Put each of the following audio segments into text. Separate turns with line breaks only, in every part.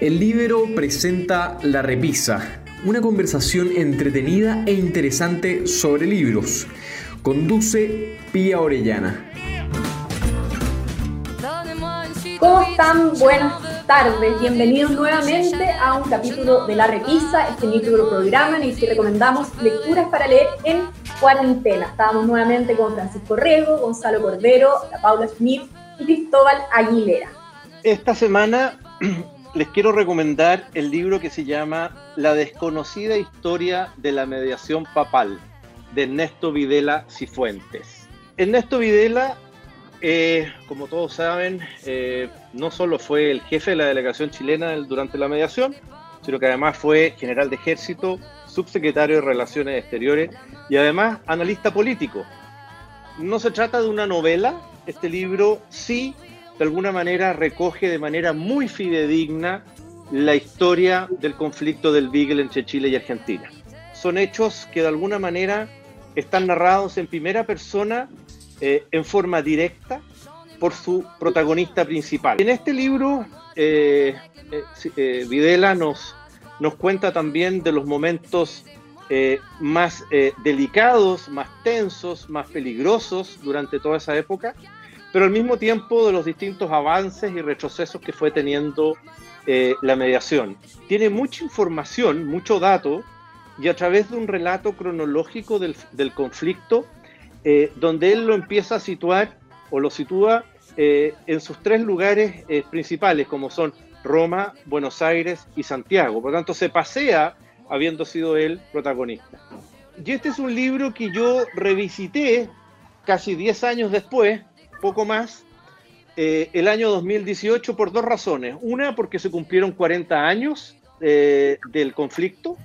El libro presenta La Repisa, una conversación entretenida e interesante sobre libros. Conduce Pía Orellana.
¿Cómo están? Buenas tardes. Bienvenidos nuevamente a un capítulo de La Repisa, este microprograma en el que recomendamos lecturas para leer en cuarentena. Estábamos nuevamente con Francisco Riego, Gonzalo Cordero, la Paula Smith y Cristóbal Aguilera.
Esta semana les quiero recomendar el libro que se llama La desconocida historia de la mediación papal, de Ernesto Videla Cifuentes. Ernesto Videla, eh, como todos saben, eh, no solo fue el jefe de la delegación chilena durante la mediación, sino que además fue general de ejército, subsecretario de Relaciones Exteriores y además analista político. No se trata de una novela, este libro sí de alguna manera recoge de manera muy fidedigna la historia del conflicto del Beagle entre Chile y Argentina. Son hechos que de alguna manera están narrados en primera persona eh, en forma directa por su protagonista principal. En este libro, eh, eh, Videla nos, nos cuenta también de los momentos más delicados, más tensos, más peligrosos durante toda esa época pero al mismo tiempo de los distintos avances y retrocesos que fue teniendo eh, la mediación. Tiene mucha información, mucho dato, y a través de un relato cronológico del, conflicto, eh, donde él lo empieza a situar o lo sitúa eh, en sus tres lugares principales, como son Roma, Buenos Aires y Santiago. Por lo tanto, se pasea habiendo sido él protagonista. Y este es un libro que yo revisité casi 10 años después, poco más, eh, el año 2018 por dos razones. Una, porque se cumplieron 40 años eh, del conflicto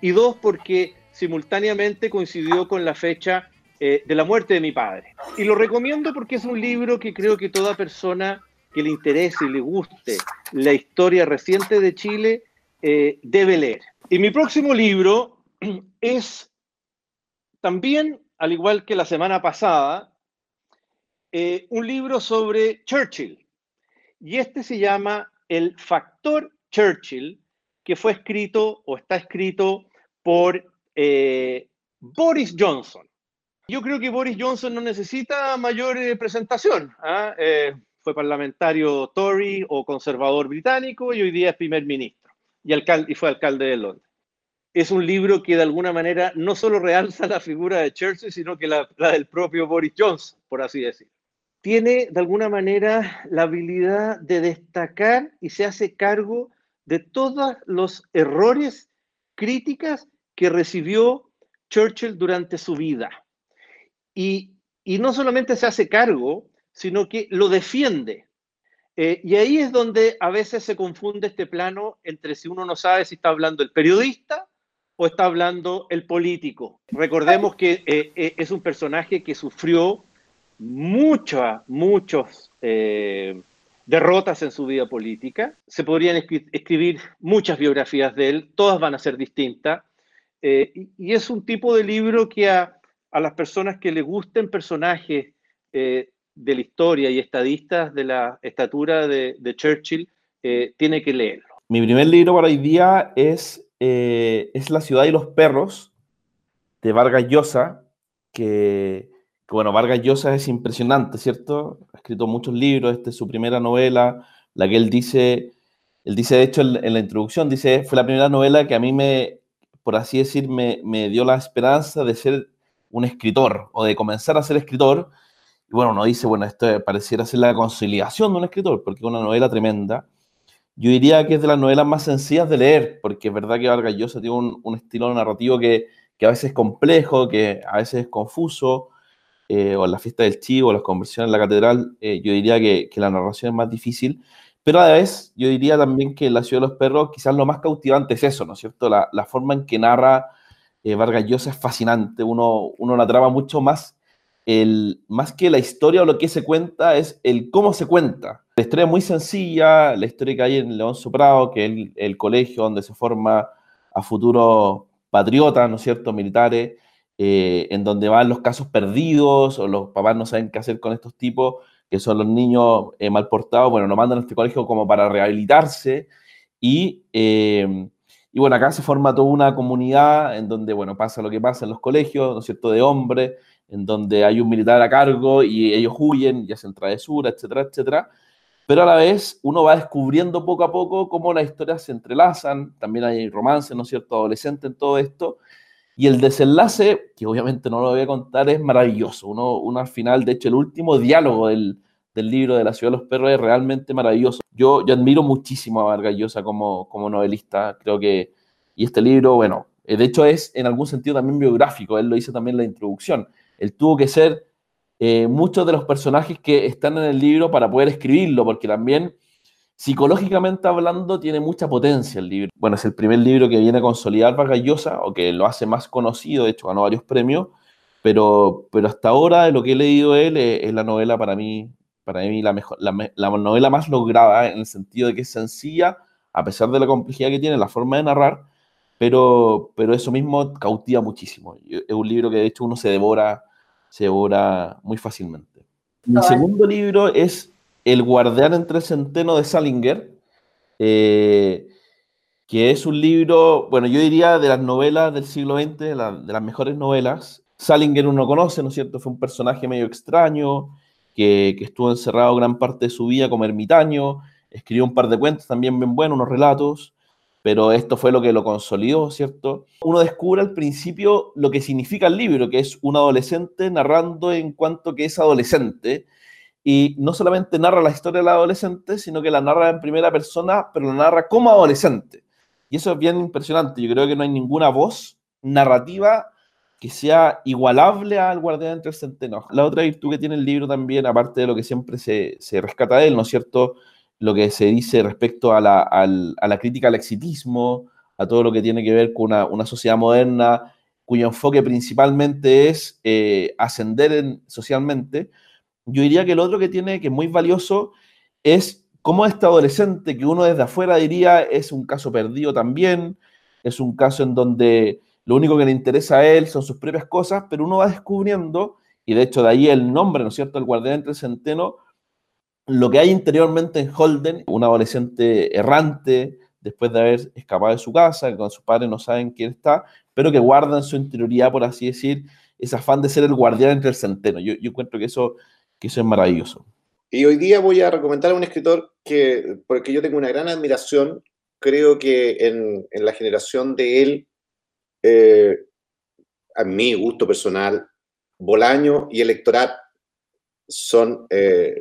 y dos, porque simultáneamente coincidió con la fecha eh, de la muerte de mi padre. Y lo recomiendo porque es un libro que creo que toda persona que le interese y le guste la historia reciente de Chile debe leer. Y mi próximo libro es también, al igual que la semana pasada, eh, un libro sobre Churchill. Y este se llama El Factor Churchill, que fue escrito o está escrito por eh, Boris Johnson. Yo creo que Boris Johnson no necesita mayor eh, presentación. ¿ah? fue parlamentario Tory o conservador británico y hoy día es primer ministro y fue alcalde de Londres. Es un libro que de alguna manera no solo realza la figura de Churchill, sino que la, la del propio Boris Johnson, por así decirlo tiene de alguna manera la habilidad de destacar y se hace cargo de todos los errores, críticas que recibió Churchill durante su vida. Y, no solamente se hace cargo, sino que lo defiende. Eh, y ahí es donde a veces se confunde este plano entre si uno no sabe si está hablando el periodista o está hablando el político. Recordemos que eh, eh, es un personaje que sufrió muchas, muchos eh, derrotas en su vida política. Se podrían escribir muchas biografías de él, todas van a ser distintas. Eh, y, es un tipo de libro que a, las personas que le gusten personajes eh, de la historia y estadistas de la estatura de, Churchill, tiene que leerlo.
Mi primer libro para hoy día es, es La ciudad y los perros, de Vargas Llosa, que bueno, Vargas Llosa es impresionante, ¿cierto? Ha escrito muchos libros, esta es su primera novela, la que él dice, él dice de hecho en, la introducción, dice, fue la primera novela que a mí me, por así decir, me, dio la esperanza de ser un escritor o de comenzar a ser escritor. Y bueno, uno dice, bueno, esto pareciera ser la conciliación de un escritor, porque es una novela tremenda. Yo diría que es de las novelas más sencillas de leer, porque es verdad que Vargas Llosa tiene un, un estilo narrativo que, que, a veces es complejo, que a veces es confuso, eh, o en la fiesta del chivo, las conversiones en la catedral, eh, yo diría que, la narración es más difícil, pero a la vez yo diría también que La ciudad de los perros quizás lo más cautivante es eso, ¿no es cierto? La, forma en que narra eh, Vargas Llosa es fascinante, uno, uno la trama mucho más, el, más que la historia o lo que se cuenta, es el cómo se cuenta. La historia es muy sencilla, la historia que hay en León Soprado, que es el, colegio donde se forma a futuros patriotas, ¿no es cierto?, militares, eh, en donde van los casos perdidos o los papás no saben qué hacer con estos tipos, que son los niños eh, mal portados, bueno, nos mandan a este colegio como para rehabilitarse Y, eh, y bueno, acá se forma toda una comunidad en donde, bueno, pasa lo que pasa en los colegios, ¿no es cierto?, de hombres, en donde hay un militar a cargo y ellos huyen y hacen travesura, etcétera, etcétera. Pero a la vez uno va descubriendo poco a poco cómo las historias se entrelazan, también hay romance, ¿no es cierto?, adolescente en todo esto. Y el desenlace, que obviamente no lo voy a contar, es maravilloso. Uno, uno al final, de hecho, el último diálogo del, del libro de La ciudad de los perros es realmente maravilloso. Yo, yo admiro muchísimo a Vargas Llosa como, como novelista. Creo que, y este libro, bueno, eh, de hecho es en algún sentido también biográfico. Él lo dice también en la introducción él tuvo que ser eh, muchos de los personajes que están en el libro para poder escribirlo, porque también psicológicamente hablando tiene mucha potencia el libro. Bueno, es el primer libro que viene a consolidar Vargas Llosa, o que lo hace más conocido, de hecho ganó varios premios, pero, pero hasta ahora de lo que he leído él eh, es, la novela para mí, para mí la, mejor, la, novela más lograda en el sentido de que es sencilla, a pesar de la complejidad que tiene, la forma de narrar, pero, pero eso mismo cautiva muchísimo. Es un libro que de hecho uno se devora se devora muy fácilmente. Mi segundo libro es El guardián entre centeno de Salinger, eh, que es un libro, bueno, yo diría de las novelas del siglo XX, de, las mejores novelas. Salinger uno conoce, ¿no es cierto? Fue un personaje medio extraño, que, que, estuvo encerrado gran parte de su vida como ermitaño, escribió un par de cuentos también bien buenos, unos relatos, pero esto fue lo que lo consolidó, ¿cierto? Uno descubre al principio lo que significa el libro, que es un adolescente narrando en cuanto que es adolescente, y no solamente narra la historia del adolescente, sino que la narra en primera persona, pero la narra como adolescente. Y eso es bien impresionante. Yo creo que no hay ninguna voz narrativa que sea igualable al Guardián entre el Centeno. La otra virtud que tiene el libro también, aparte de lo que siempre se, se rescata de él, ¿no es cierto?, lo que se dice respecto a la, crítica al exitismo, a todo lo que tiene que ver con una, sociedad moderna cuyo enfoque principalmente es eh, ascender socialmente, yo diría que el otro que tiene, que es muy valioso, es cómo este adolescente, que uno desde afuera diría es un caso perdido también, es un caso en donde lo único que le interesa a él son sus propias cosas, pero uno va descubriendo, y de hecho de ahí el nombre, ¿no es cierto?, el guardián entre centeno, lo que hay interiormente en Holden, un adolescente errante, después de haber escapado de su casa, que con sus padres no saben quién está, pero que guarda en su interioridad, por así decir, ese afán de ser el guardián entre el centeno. Yo, yo encuentro que eso, que es maravilloso.
Y hoy día voy a recomendar a un escritor que, porque yo tengo una gran admiración, creo que en, en la generación de él, eh, a mi gusto personal, Bolaño y Electorat son eh,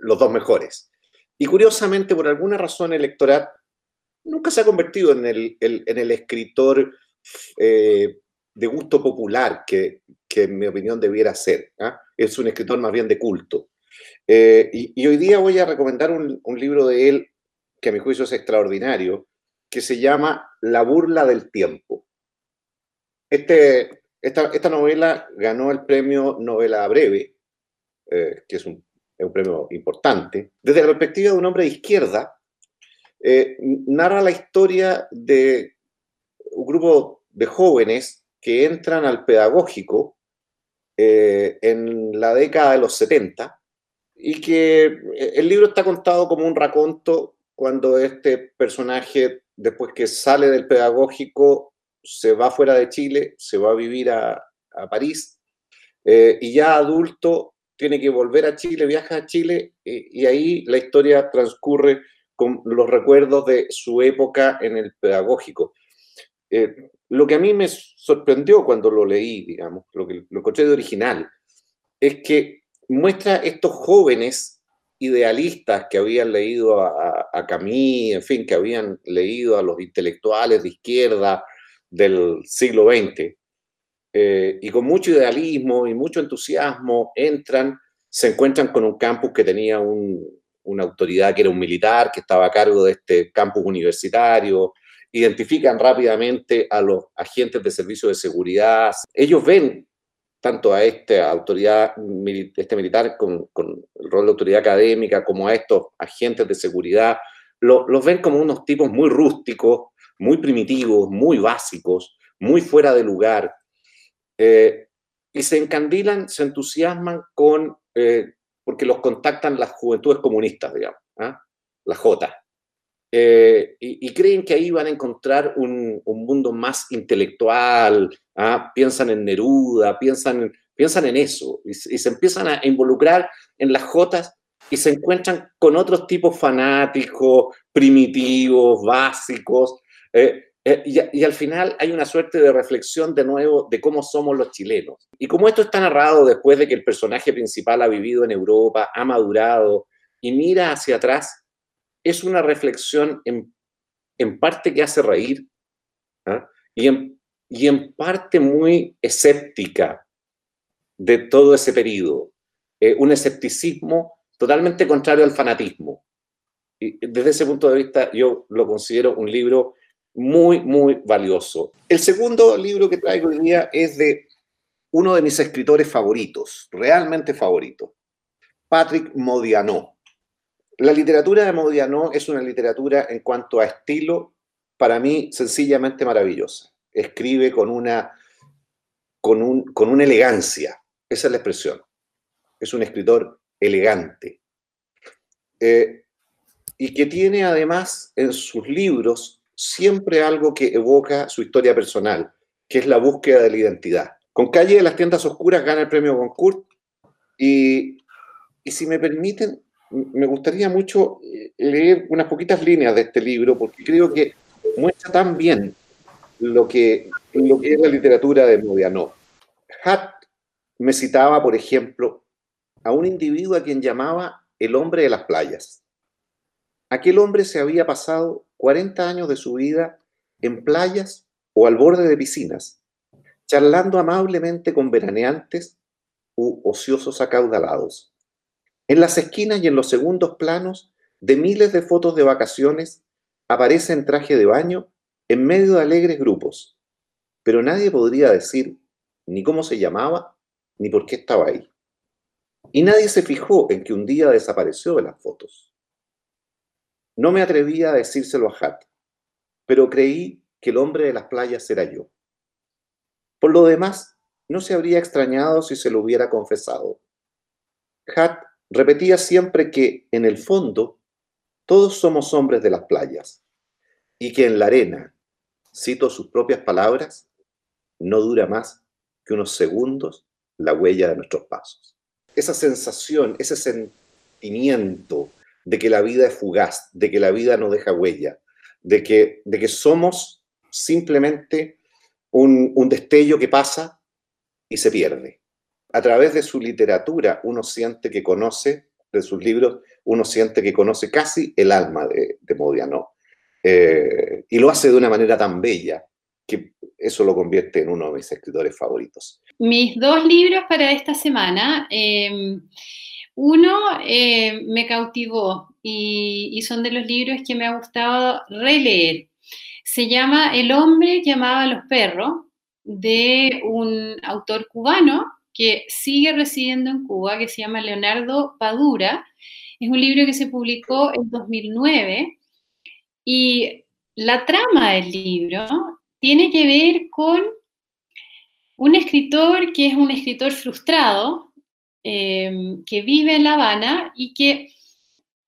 los dos mejores. Y curiosamente, por alguna razón, el nunca se ha convertido en el, en el escritor eh, de gusto popular que, en mi opinión debiera ser. ¿ah? Es un escritor más bien de culto. Eh, y, hoy día voy a recomendar un, libro de él que a mi juicio es extraordinario, que se llama La burla del tiempo. Este, esta, novela ganó el premio Novela Breve, eh, que es un es un premio importante, desde la perspectiva de un hombre de izquierda, eh, narra la historia de un grupo de jóvenes que entran al pedagógico eh, en la década de los 70 y que eh, el libro está contado como un raconto cuando este personaje, después que sale del pedagógico, se va fuera de Chile, se va a vivir a, París y ya adulto tiene que volver a Chile, viaja a Chile eh, y ahí la historia transcurre con los recuerdos de su época en el pedagógico. Eh, lo que a mí me sorprendió cuando lo leí, digamos, lo que lo encontré de original, es que muestra estos jóvenes idealistas que habían leído a, a, Camille, en fin, que habían leído a los intelectuales de izquierda del siglo XX, eh, y con mucho idealismo y mucho entusiasmo entran, se encuentran con un campus que tenía una autoridad que era un militar, que estaba a cargo de este campus universitario, identifican rápidamente a los agentes de servicio de seguridad. Ellos ven tanto a esta autoridad, este militar con, el rol de autoridad académica, como a estos agentes de seguridad, los ven como unos tipos muy rústicos, muy primitivos, muy básicos, muy fuera de lugar, eh, y se encandilan, se entusiasman con, eh, porque los contactan las juventudes comunistas, digamos, ¿ah? la J. eh, y, creen que ahí van a encontrar un, mundo más intelectual, ¿ah? piensan en Neruda, piensan, piensan en eso, y, se empiezan a involucrar en las jotas y se encuentran con otros tipos fanáticos, primitivos, básicos, eh, eh, y, al final hay una suerte de reflexión de nuevo de cómo somos los chilenos. Y como esto está narrado después de que el personaje principal ha vivido en Europa, ha madurado y mira hacia atrás, es una reflexión en, parte que hace reír ¿ah? y, en, y en parte muy escéptica de todo ese periodo. Eh, un escepticismo totalmente contrario al fanatismo. Y desde ese punto de vista yo lo considero un libro muy, muy valioso. El segundo libro que traigo hoy día es de uno de mis escritores favoritos, realmente favorito, Patrick Modiano. La literatura de Modiano es una literatura en cuanto a estilo, para mí sencillamente maravillosa. Escribe con una, con, un, con una elegancia, esa es la expresión. Es un escritor elegante. Eh, y que tiene además en sus libros siempre algo que evoca su historia personal, que es la búsqueda de la identidad. Con Calle de las Tiendas Oscuras gana el premio Goncourt y, y si me permiten, me gustaría mucho eh, leer unas poquitas líneas de este libro porque creo que muestra tan bien lo que, lo que es la literatura de Modiano. Hatt me citaba, por ejemplo, a un individuo a quien llamaba el hombre de las playas. Aquel hombre se había pasado 40 años de su vida en playas o al borde de piscinas, charlando amablemente con veraneantes u ociosos acaudalados. En las esquinas y en los segundos planos de miles de fotos de vacaciones aparece en traje de baño en medio de alegres grupos, pero nadie podría decir ni cómo se llamaba ni por qué estaba ahí. Y nadie se fijó en que un día desapareció de las fotos. No me atrevía a decírselo a Hat, pero creí que el hombre de las playas era yo. Por lo demás, no se habría extrañado si se lo hubiera confesado. Hat repetía siempre que, en el fondo, todos somos hombres de las playas y que en la arena, cito sus propias palabras, no dura más que unos segundos la huella de nuestros pasos. Esa sensación, ese sentimiento de que la vida es fugaz, de que la vida no deja huella, de que, de que somos simplemente un, un destello que pasa y se pierde. A través de su literatura uno siente que conoce, de sus libros, uno siente que conoce casi el alma de, de Modiano. Eh, y lo hace de una manera tan bella que eso lo convierte en uno de mis escritores favoritos.
Mis dos libros para esta semana. Eh, uno eh, me cautivó y, son de los libros que me ha gustado releer. Se llama El hombre que amaba a los perros, de un autor cubano que sigue residiendo en Cuba, que se llama Leonardo Padura. Es un libro que se publicó en 2009 y la trama del libro tiene que ver con un escritor que es un escritor frustrado, Em, que vive en La Habana y que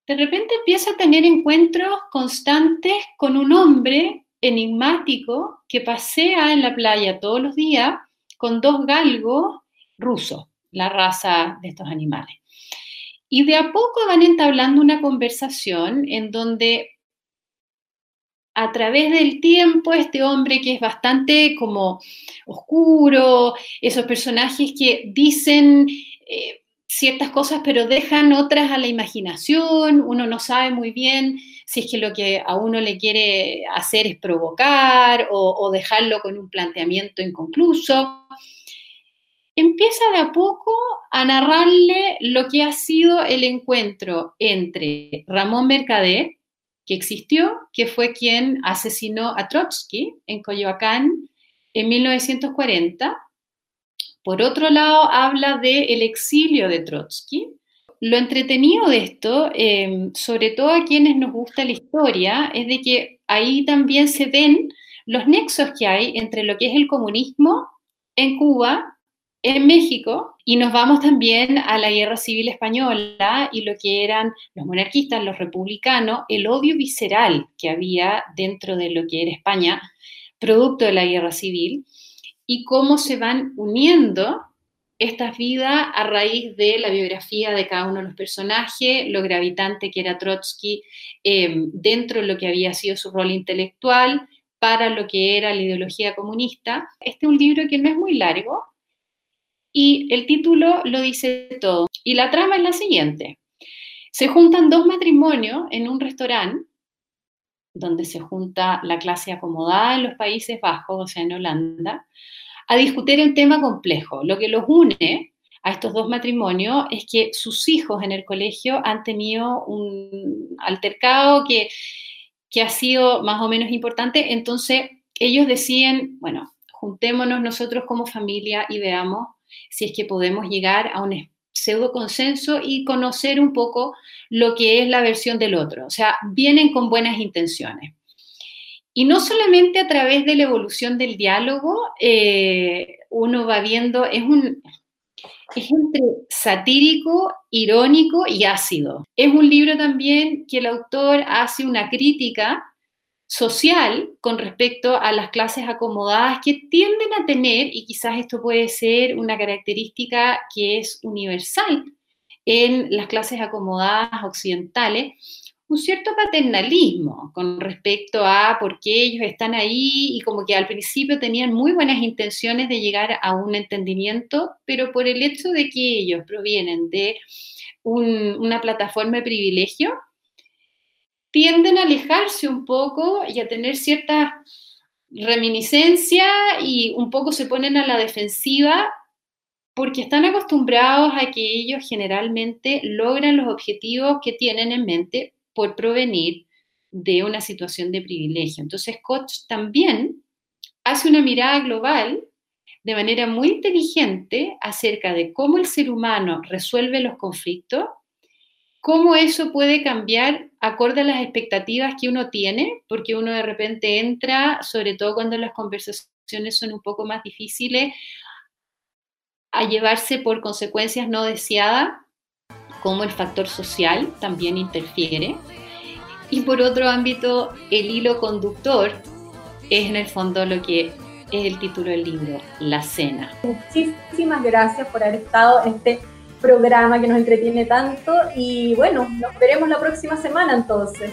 de repente empieza a tener encuentros constantes con un hombre enigmático que pasea en la playa todos los días con dos galgos rusos, la raza de estos animales. Y de a poco van entablando una conversación en donde a través del tiempo este hombre que es bastante como oscuro, esos personajes que dicen eh, ciertas cosas, pero dejan otras a la imaginación, uno no sabe muy bien si es que lo que a uno le quiere hacer es provocar o, dejarlo con un planteamiento inconcluso. Empieza de a poco a narrarle lo que ha sido el encuentro entre Ramón Mercader, que existió, que fue quien asesinó a Trotsky en Coyoacán en 1940, por otro lado, habla del el exilio de Trotsky. Lo entretenido de esto, em, sobre todo a quienes nos gusta la historia, es de que ahí también se ven los nexos que hay entre lo que es el comunismo en Cuba en México y nos vamos también a la guerra civil española y lo que eran los monarquistas, los republicanos, el odio visceral que había dentro de lo que era España, producto de la guerra civil, y cómo se van uniendo estas vidas a raíz de la biografía de cada uno de los personajes, lo gravitante que era Trotsky eh, dentro de lo que había sido su rol intelectual para lo que era la ideología comunista. Este es un libro que no es muy largo, y el título lo dice todo. Y la trama es la siguiente. Se juntan dos matrimonios en un restaurante donde se junta la clase acomodada en los Países Bajos, o sea, en Holanda, a discutir un tema complejo. Lo que los une a estos dos matrimonios es que sus hijos en el colegio han tenido un altercado que, que ha sido más o menos importante, entonces ellos deciden, bueno, juntémonos nosotros como familia y veamos si es que podemos llegar a un pseudo consenso y conocer un poco lo que es la versión del otro. O sea, vienen con buenas intenciones. Y no solamente a través de la evolución del diálogo, eh, uno va viendo, es un, es entre satírico, irónico y ácido. Es un libro también que el autor hace una crítica social con respecto a las clases acomodadas que tienden a tener, y quizás esto puede ser una característica que es universal en las clases acomodadas occidentales, un cierto paternalismo con respecto a por qué ellos están ahí y como que al principio tenían muy buenas intenciones de llegar a un entendimiento, pero por el hecho de que ellos provienen de una plataforma de privilegio, tienden a alejarse un poco y a tener cierta reminiscencia y un poco se ponen a la defensiva porque están acostumbrados a que ellos generalmente logran los objetivos que tienen en mente por provenir de una situación de privilegio. Entonces, Koch también hace una mirada global de manera muy inteligente acerca de cómo el ser humano resuelve los conflictos cómo eso puede cambiar acorde a las expectativas que uno tiene, porque uno de repente entra, sobre todo cuando las conversaciones son un poco más difíciles, a llevarse por consecuencias no deseadas, como el factor social también interfiere. Y por otro ámbito, el hilo conductor es en el fondo lo que es el título del libro, La Cena.
Muchísimas gracias por haber estado este programa que nos entretiene tanto y bueno, nos veremos la próxima semana entonces.